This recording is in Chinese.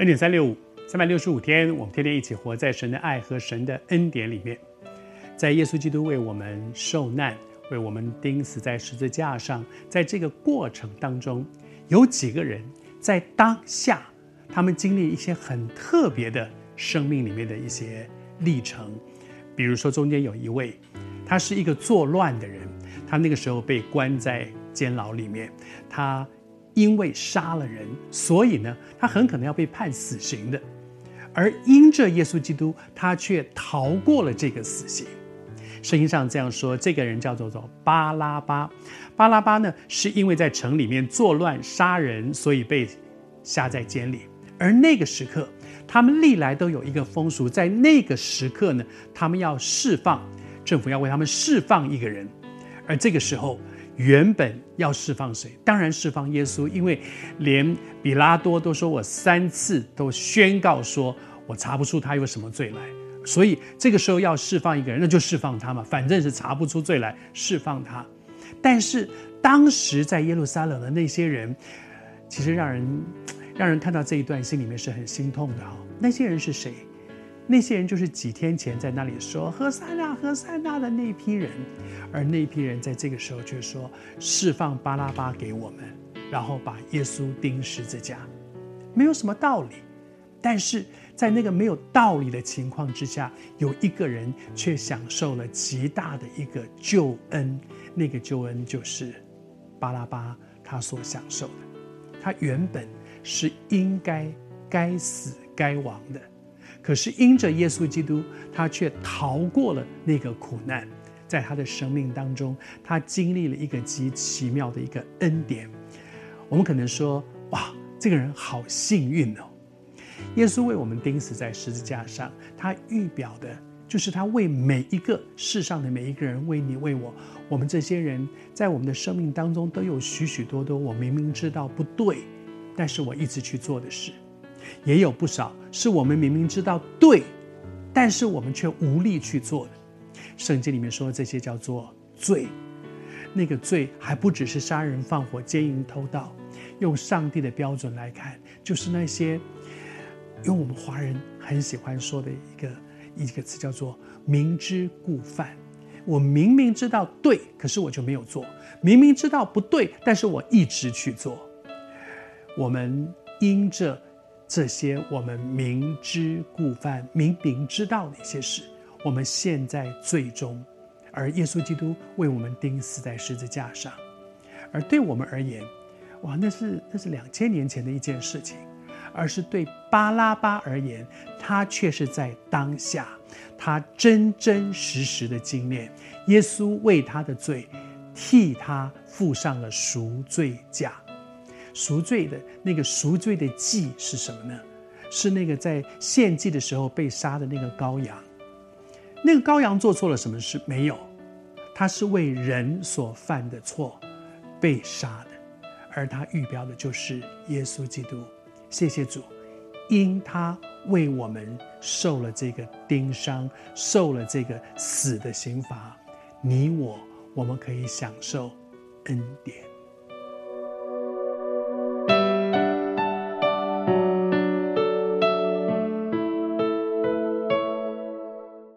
恩典三六五，三百六十五天，我们天天一起活在神的爱和神的恩典里面。在耶稣基督为我们受难、为我们钉死在十字架上，在这个过程当中，有几个人在当下，他们经历一些很特别的生命里面的一些历程。比如说，中间有一位，他是一个作乱的人，他那个时候被关在监牢里面，他。因为杀了人，所以呢，他很可能要被判死刑的。而因着耶稣基督，他却逃过了这个死刑。圣经上这样说：这个人叫做做巴拉巴。巴拉巴呢，是因为在城里面作乱杀人，所以被下在监里。而那个时刻，他们历来都有一个风俗，在那个时刻呢，他们要释放，政府要为他们释放一个人。而这个时候，原本要释放谁？当然释放耶稣，因为连比拉多都说，我三次都宣告说我查不出他有什么罪来，所以这个时候要释放一个人，那就释放他嘛，反正是查不出罪来，释放他。但是当时在耶路撒冷的那些人，其实让人让人看到这一段，心里面是很心痛的哈。那些人是谁？那些人就是几天前在那里说“和散那，和散那”的那批人，而那批人在这个时候却说：“释放巴拉巴给我们，然后把耶稣钉十字架。”没有什么道理，但是在那个没有道理的情况之下，有一个人却享受了极大的一个救恩。那个救恩就是巴拉巴他所享受的。他原本是应该该死该亡的。可是因着耶稣基督，他却逃过了那个苦难，在他的生命当中，他经历了一个极奇妙的一个恩典。我们可能说：“哇，这个人好幸运哦！”耶稣为我们钉死在十字架上，他预表的就是他为每一个世上的每一个人，为你为我，我们这些人在我们的生命当中都有许许多多我明明知道不对，但是我一直去做的事。也有不少是我们明明知道对，但是我们却无力去做的。圣经里面说这些叫做罪，那个罪还不只是杀人放火奸淫偷盗，用上帝的标准来看，就是那些用我们华人很喜欢说的一个一个词叫做明知故犯。我明明知道对，可是我就没有做；明明知道不对，但是我一直去做。我们因着。这些我们明知故犯、明明知道的一些事，我们陷在最终，而耶稣基督为我们钉死在十字架上。而对我们而言，哇，那是那是两千年前的一件事情；而是对巴拉巴而言，他却是在当下，他真真实实的经验耶稣为他的罪，替他付上了赎罪价。赎罪的那个赎罪的祭是什么呢？是那个在献祭的时候被杀的那个羔羊。那个羔羊做错了什么事？没有，他是为人所犯的错被杀的，而他预表的就是耶稣基督。谢谢主，因他为我们受了这个钉伤，受了这个死的刑罚，你我我们可以享受恩典。